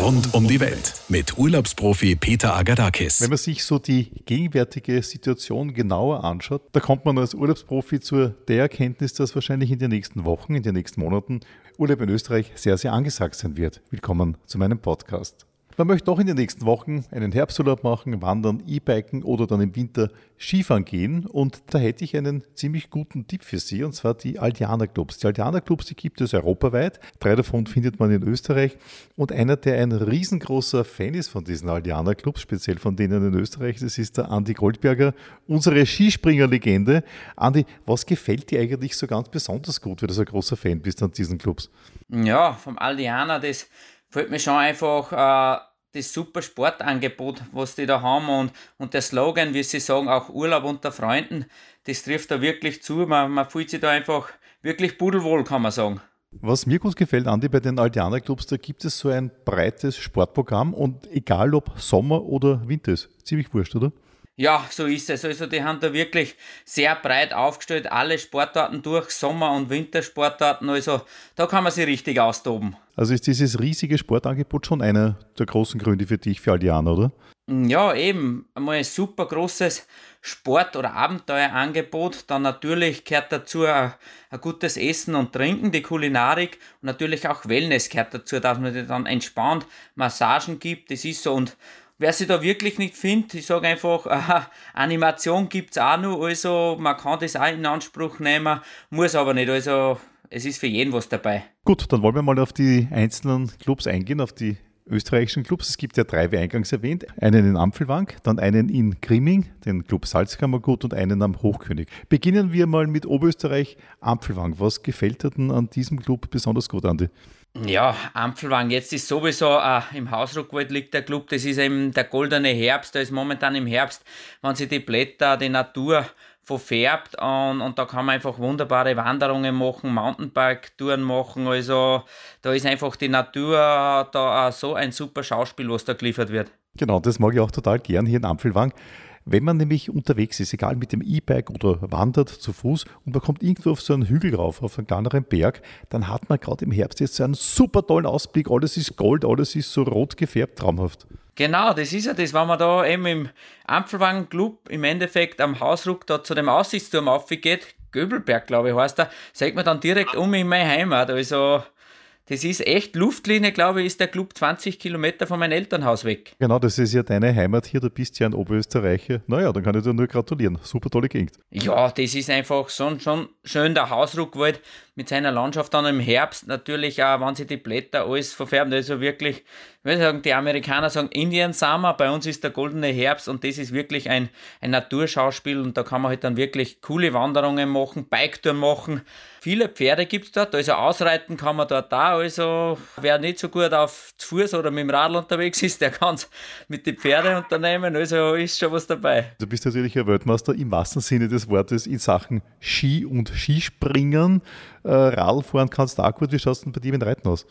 Rund um die Welt mit Urlaubsprofi Peter Agadakis. Wenn man sich so die gegenwärtige Situation genauer anschaut, da kommt man als Urlaubsprofi zu der Erkenntnis, dass wahrscheinlich in den nächsten Wochen, in den nächsten Monaten Urlaub in Österreich sehr, sehr angesagt sein wird. Willkommen zu meinem Podcast. Man möchte doch in den nächsten Wochen einen Herbsturlaub machen, wandern, E-Biken oder dann im Winter Skifahren gehen. Und da hätte ich einen ziemlich guten Tipp für Sie, und zwar die Aldiana Clubs. Die Aldiana Clubs, die gibt es europaweit. Drei davon findet man in Österreich. Und einer, der ein riesengroßer Fan ist von diesen Aldiana Clubs, speziell von denen in Österreich, das ist der Andi Goldberger, unsere Skispringer-Legende. Andi, was gefällt dir eigentlich so ganz besonders gut, weil du so ein großer Fan bist an diesen Clubs? Ja, vom Aldiana, das fällt mir schon einfach äh, das super Sportangebot, was die da haben und, und der Slogan, wie sie sagen, auch Urlaub unter Freunden, das trifft da wirklich zu. Man, man fühlt sich da einfach wirklich pudelwohl, kann man sagen. Was mir gut gefällt, Andi, bei den Aldiana Clubs, da gibt es so ein breites Sportprogramm und egal ob Sommer oder Winter ist, ziemlich wurscht, oder? Ja, so ist es. Also die haben da wirklich sehr breit aufgestellt, alle Sportarten durch, Sommer- und Wintersportarten. Also da kann man sich richtig austoben. Also ist dieses riesige Sportangebot schon einer der großen Gründe für dich, für Aldiana, oder? Ja, eben. Einmal ein super großes Sport- oder Abenteuerangebot. Dann natürlich gehört dazu ein, ein, gutes Essen und Trinken, die Kulinarik und natürlich auch Wellness gehört dazu, dass man dann entspannt Massagen gibt. Das ist so. Und wer sich da wirklich nicht findet, ich sage einfach, äh, Animation gibt es auch noch, also man kann das auch in Anspruch nehmen, muss aber nicht, also es ist für jeden was dabei. Gut, dann wollen wir mal auf die einzelnen Clubs eingehen, auf die österreichischen Clubs. Es gibt ja drei, wie eingangs erwähnt. Einen in Ampfelwang, dann einen in Grimming, den Club Salzkammergut und einen am Hochkönig. Beginnen wir mal mit Oberösterreich Ampfelwang. Was gefällt dir denn an diesem Club besonders gut, Andi? Ja, Ampfelwang, jetzt ist sowieso äh, im Hausruckwald liegt der Club, das ist eben der goldene Herbst, da ist momentan im Herbst, wenn sich die Blätter, die Natur verfärbt und, und da kann man einfach wunderbare Wanderungen machen, Mountainbike-Touren machen, also da ist einfach die Natur da so ein super Schauspiel, was da geliefert wird. Genau, das mag ich auch total gern hier in Ampfelwang. Wenn man nämlich unterwegs ist, egal mit dem E-Bike oder wandert zu Fuß und man kommt irgendwo auf so einen Hügel rauf, auf einen kleineren Berg, dann hat man gerade im Herbst jetzt so einen super tollen Ausblick. Alles ist Gold, alles ist so rot gefärbt, traumhaft. Genau, das ist ja das, wenn man da eben im Ampelwagen-Club im Endeffekt am Hausruck da zu dem Aussichtsturm aufgeht, Göbelberg, glaube ich, heißt er, sagt man dann direkt um in meine Heimat. Also das ist echt Luftlinie, glaube ich, ist der Club 20 Kilometer von meinem Elternhaus weg. Genau, das ist ja deine Heimat hier, du bist ja ein Oberösterreicher. Naja, dann kann ich dir nur gratulieren. Super tolle Gegend. Ja, das ist einfach schon, schon schön, der Hausruckwald mit seiner Landschaft dann im Herbst natürlich auch, wenn sich die Blätter alles verfärben. Also wirklich, ich würde sagen, die Amerikaner sagen Indian Summer, bei uns ist der goldene Herbst und das ist wirklich ein, ein Naturschauspiel und da kann man halt dann wirklich coole Wanderungen machen, Biketour machen. Viele Pferde gibt es dort, also ausreiten kann man dort da. Also wer nicht so gut auf zu Fuß oder mit dem Radl unterwegs ist, der kann es mit den Pferden unternehmen. Also ist schon was dabei. Du bist natürlich ein Weltmeister im wahrsten Sinne des Wortes in Sachen Ski und Skispringen äh, Radl fahren kannst du auch gut. Wie schaut es denn bei dir mit Reiten aus?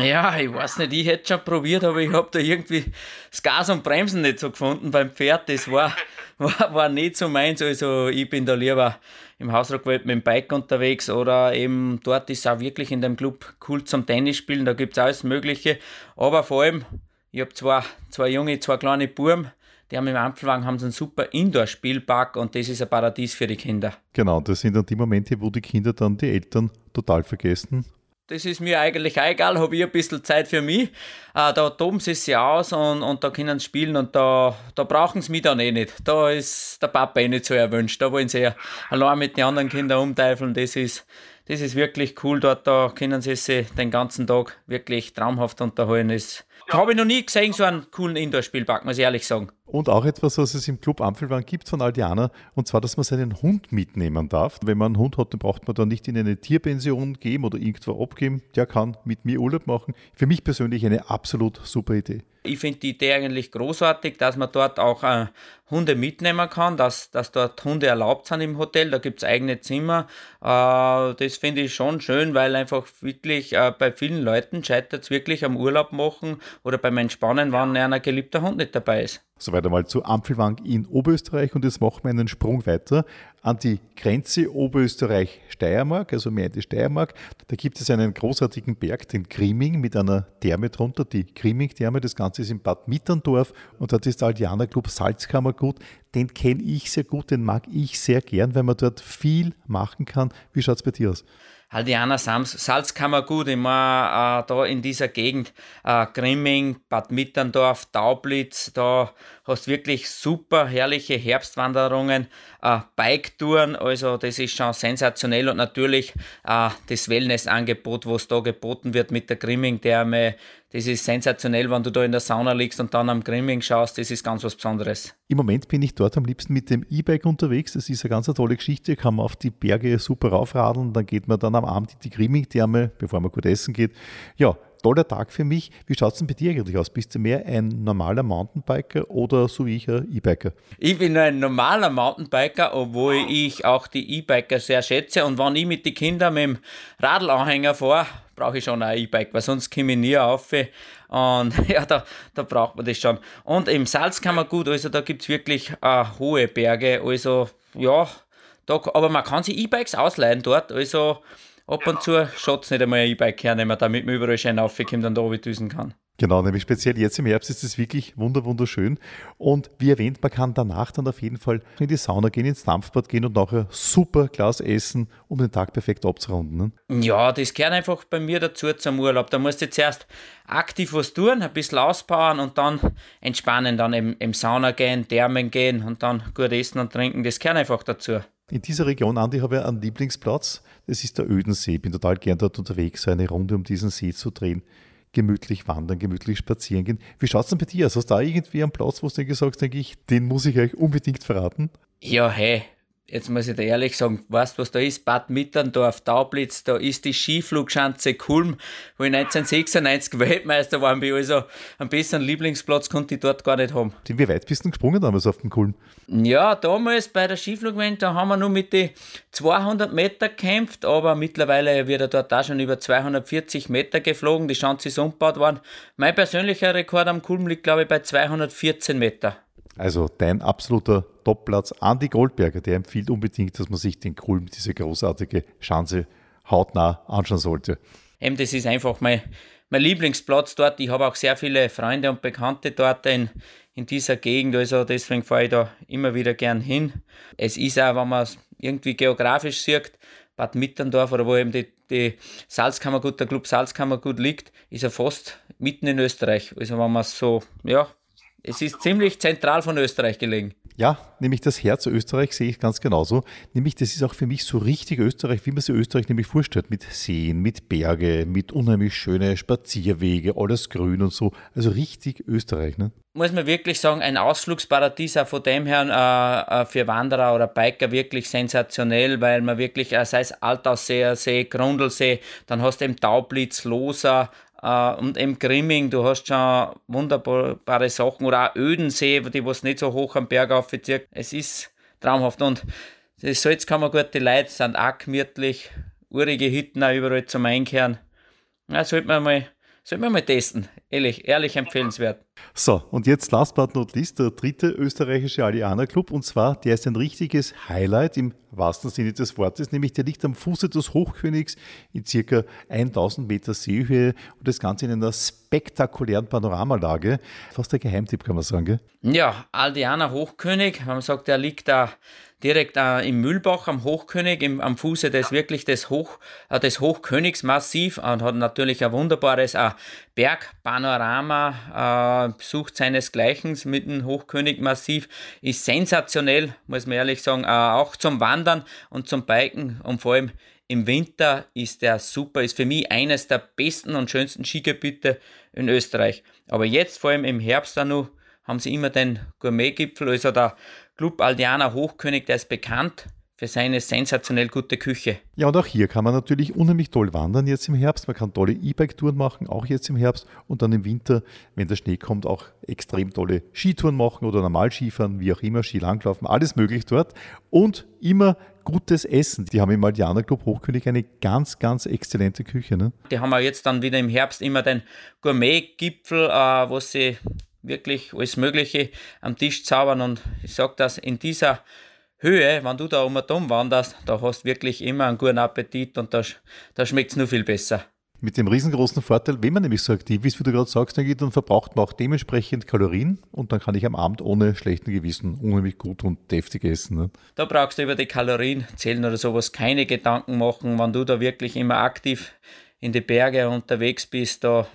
Ja, ich weiß nicht, ich hätte schon probiert, aber ich habe da irgendwie das Gas und Bremsen nicht so gefunden beim Pferd. Das war, war, war nicht so meins. Also ich bin da lieber im Hausruckwald mit dem Bike unterwegs oder eben dort ist auch wirklich in dem Club cool zum Tennis spielen. Da gibt es alles Mögliche. Aber vor allem, ich habe zwei, zwei junge, zwei kleine Buben, die haben im Ampelwagen haben einen super Indoor-Spielpark und das ist ein Paradies für die Kinder. Genau, das sind dann die Momente, wo die Kinder dann die Eltern total vergessen. Das ist mir eigentlich egal, habe ich ein bisschen Zeit für mich. Äh, da toben sie sich aus und, und da können sie spielen und da, da brauchen sie mich dann eh nicht. Da ist der Papa eh nicht so erwünscht. Da wollen sie ja allein mit den anderen Kindern umteifeln. Das ist, das ist wirklich cool dort. Da können sie sich den ganzen Tag wirklich traumhaft unterhalten. Das habe ich noch nie gesehen, so einen coolen Indoor-Spielpark, muss ich ehrlich sagen. Und auch etwas, was es im Club Ampelwang gibt von Aldiana, und zwar, dass man seinen Hund mitnehmen darf. Wenn man einen Hund hat, dann braucht man dann nicht in eine Tierpension gehen oder irgendwo abgeben. Der kann mit mir Urlaub machen. Für mich persönlich eine absolut super Idee. Ich finde die Idee eigentlich großartig, dass man dort auch äh, Hunde mitnehmen kann, dass, dass dort Hunde erlaubt sind im Hotel. Da gibt es eigene Zimmer. Äh, das finde ich schon schön, weil einfach wirklich äh, bei vielen Leuten scheitert es wirklich am Urlaub machen oder beim Entspannen, wenn ein geliebter Hund nicht dabei ist. Soweit einmal zu Ampelwang in Oberösterreich und jetzt machen wir einen Sprung weiter an die Grenze Oberösterreich-Steiermark, also mehr in die Steiermark. Da gibt es einen großartigen Berg, den Grimming, mit einer Therme drunter, die Grimming-Therme. Das Ganze ist in Bad Mitterndorf und dort ist der Aldianer Club Salzkammergut. Den kenne ich sehr gut, den mag ich sehr gern, weil man dort viel machen kann. Wie schaut es bei dir aus? Haldianer Salzkammergut, immer äh, da in dieser Gegend, äh, Grimming, Bad Mitterndorf, Taublitz, da hast wirklich super herrliche Herbstwanderungen, äh, Bike-Touren, also das ist schon sensationell und natürlich äh, das Wellness-Angebot, was da geboten wird mit der Grimming-Therme, das ist sensationell, wenn du da in der Sauna liegst und dann am Grimming schaust, das ist ganz was Besonderes. Im Moment bin ich dort am liebsten mit dem E-Bike unterwegs, das ist eine ganz tolle Geschichte, kann man auf die Berge super raufradeln, dann geht man dann am Abend in die Grimming-Therme, bevor man gut essen geht. Ja, toller Tag für mich. Wie schaut es denn bei dir eigentlich aus? Bist du mehr ein normaler Mountainbiker oder so wie ich ein E-Biker? Ich bin ein normaler Mountainbiker, obwohl ich auch die E-Biker sehr schätze. Und wenn ich mit den Kindern mit dem Radlanhänger fahre, brauche ich schon ein E-Bike, weil sonst komme ich nie auf. Und ja, da, da braucht man das schon. Und im Salzkammergut, also da gibt es wirklich äh, hohe Berge. Also ja, da, aber man kann sich E-Bikes ausleihen dort. Also ab und zu schaut es nicht einmal ein E-Bike hernehmen, damit man überall schön raufkommt und da oben düsen kann. Genau, nämlich speziell jetzt im Herbst ist es wirklich wunderschön. Und wie erwähnt, man kann danach dann auf jeden Fall in die Sauna gehen, ins Dampfbad gehen und nachher super Glas essen, um den Tag perfekt abzurunden. Ne? Ja, das gehört einfach bei mir dazu zum Urlaub. Da musst du zuerst aktiv was tun, ein bisschen auspowern und dann entspannen, dann im, im Sauna gehen, Thermen gehen und dann gut essen und trinken. Das gehört einfach dazu. In dieser Region, Andi, habe ich einen Lieblingsplatz. Das ist der Ödensee. Ich bin total gern dort unterwegs, so eine Runde um diesen See zu drehen. Gemütlich wandern, gemütlich spazieren gehen. Wie schaut es denn bei dir aus? Hast du da irgendwie einen Platz, wo du gesagt hast, denke ich, den muss ich euch unbedingt verraten? Ja, hey, jetzt muss ich dir ehrlich sagen, weißt du, was da ist? Bad Mitterndorf, Taublitz, da ist die Skiflugschanze Kulm, wo ich 1996 Weltmeister war. Also einen besseren Lieblingsplatz konnte ich dort gar nicht haben. Wie weit bist du gesprungen damals auf dem Kulm? Ja, damals bei der Skiflugwelt, da haben wir nur mit den 200 Meter gekämpft, aber mittlerweile wird er dort auch schon über 240 Meter geflogen. Die Schanze ist umgebaut worden. Mein persönlicher Rekord am Kulm liegt, glaube ich, bei 214 Meter. Also dein absoluter Topplatz, Andi Goldberger, der empfiehlt unbedingt, dass man sich den Kulm, diese großartige Schanze, hautnah anschauen sollte. Eben, das ist einfach mein, mein Lieblingsplatz dort. Ich habe auch sehr viele Freunde und Bekannte dort in, in dieser Gegend, also deswegen fahre ich da immer wieder gern hin. Es ist auch, wenn man es irgendwie geografisch sieht, Bad Mitterndorf oder wo eben die, die Salzkammergut, der Club Salzkammergut liegt, ist er fast mitten in Österreich. Also wenn man es so, ja, es ist ziemlich zentral von Österreich gelegen. Ja, nämlich das Herz Österreich sehe ich ganz genauso. Nämlich, das ist auch für mich so richtig Österreich, wie man sich Österreich nämlich vorstellt. Mit Seen, mit Berge, mit unheimlich schönen Spazierwege, alles grün und so. Also richtig Österreich, ne? Muss man wirklich sagen, ein Ausflugsparadies auch von dem her äh, äh für Wanderer oder Biker wirklich sensationell, weil man wirklich, äh, sei es Altausseer See, Grundlsee, dann hast du eben Taublitz, Loser, und im Grimming, du hast schon wunderbare Sachen oder auch Ödensee, die was nicht so hoch am Berg aufzieht. Es ist traumhaft und das Salz kann man gut, die Leute sind auch gemütlich, urige Hütten auch überall zum Einkehren. Ja, sollte man mal, sollte man mal testen. Ehrlich, ehrlich empfehlenswert. So, und jetzt last but not least der dritte österreichische Allianer Club und zwar, der ist ein richtiges Highlight im wahrsten Sinne des Wortes, nämlich der liegt am Fuße des Hochkönigs in circa 1000 Meter Seehöhe und das Ganze in einer spektakulären Panoramalage. Fast der Geheimtipp, kann man sagen, gell? Ja, Aldianer Hochkönig, man sagt, der liegt da direkt äh, im Mühlbach am Hochkönig, im, am Fuße des wirklich des, Hoch, äh, des Hochkönigsmassiv und hat natürlich ein wunderbares äh, Bergpanorama, äh, sucht seinesgleichen mit dem Hochkönigmassiv, ist sensationell, muss man ehrlich sagen, äh, auch zum Wandern und zum Biken und vor allem im Winter ist der super, ist für mich eines der besten und schönsten Skigebiete in Österreich. Aber jetzt, vor allem im Herbst, noch, haben sie immer den Gourmetgipfel, also der Club Aldiana Hochkönig, der ist bekannt für seine sensationell gute Küche. Ja, und auch hier kann man natürlich unheimlich toll wandern jetzt im Herbst. Man kann tolle E-Bike-Touren machen, auch jetzt im Herbst. Und dann im Winter, wenn der Schnee kommt, auch extrem tolle Skitouren machen oder normal Skifahren, wie auch immer, Skilanglaufen, alles möglich dort. Und immer gutes Essen. Die haben im Aldiana Club Hochkönig eine ganz, ganz exzellente Küche. Ne? Die haben auch jetzt dann wieder im Herbst immer den Gourmet-Gipfel, äh, wo sie wirklich alles Mögliche am Tisch zaubern und ich sage das in dieser Höhe, wenn du da um und um wanderst, da hast du wirklich immer einen guten Appetit und da, da schmeckt es nur viel besser. Mit dem riesengroßen Vorteil, wenn man nämlich so aktiv ist, wie du gerade sagst, dann verbraucht man auch dementsprechend Kalorien und dann kann ich am Abend ohne schlechten Gewissen unheimlich gut und deftig essen. Ne? Da brauchst du über die Kalorien zählen oder sowas keine Gedanken machen, wenn du da wirklich immer aktiv in die Berge unterwegs bist, da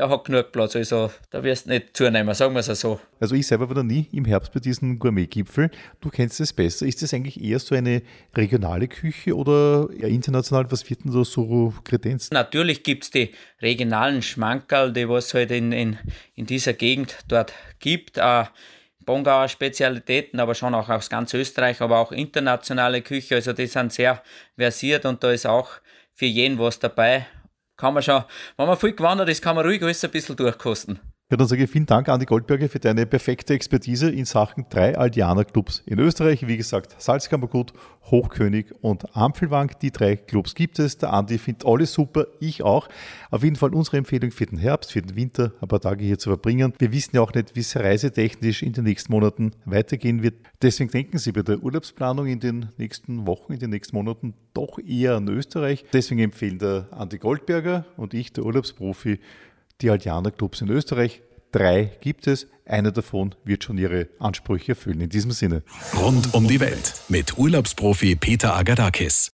da hat genug Platz. Also da wirst du nicht zunehmen, sagen wir es so. Also ich selber war da nie im Herbst bei diesem Gourmet-Gipfel. Du kennst es besser. Ist das eigentlich eher so eine regionale Küche oder eher international? Was wird denn da so Kredenz? Natürlich gibt es die regionalen Schmankerl, die was halt in, in, in dieser Gegend dort gibt. Äh, Bongauer Spezialitäten, aber schon auch aus ganz Österreich, aber auch internationale Küche. Also die sind sehr versiert und da ist auch für jeden was dabei kann man schon, wenn man viel gewandert ist, kann man ruhig alles ein bisschen durchkosten. Ja, dann sage ich vielen Dank, Andi Goldberger, für deine perfekte Expertise in Sachen drei Aldianer-Clubs in Österreich. Wie gesagt, Salzkammergut, Hochkönig und Ampelwang. Die drei Clubs gibt es. Der Andi findet alle super, ich auch. Auf jeden Fall unsere Empfehlung für den Herbst, für den Winter, ein paar Tage hier zu verbringen. Wir wissen ja auch nicht, wie es reisetechnisch in den nächsten Monaten weitergehen wird. Deswegen denken Sie bei der Urlaubsplanung in den nächsten Wochen, in den nächsten Monaten doch eher an Österreich. Deswegen empfehlen der Andi Goldberger und ich, der Urlaubsprofi, die Aldianer Clubs in Österreich. Drei gibt es. Einer davon wird schon ihre Ansprüche erfüllen. In diesem Sinne. Rund um die Welt mit Urlaubsprofi Peter Agadakis.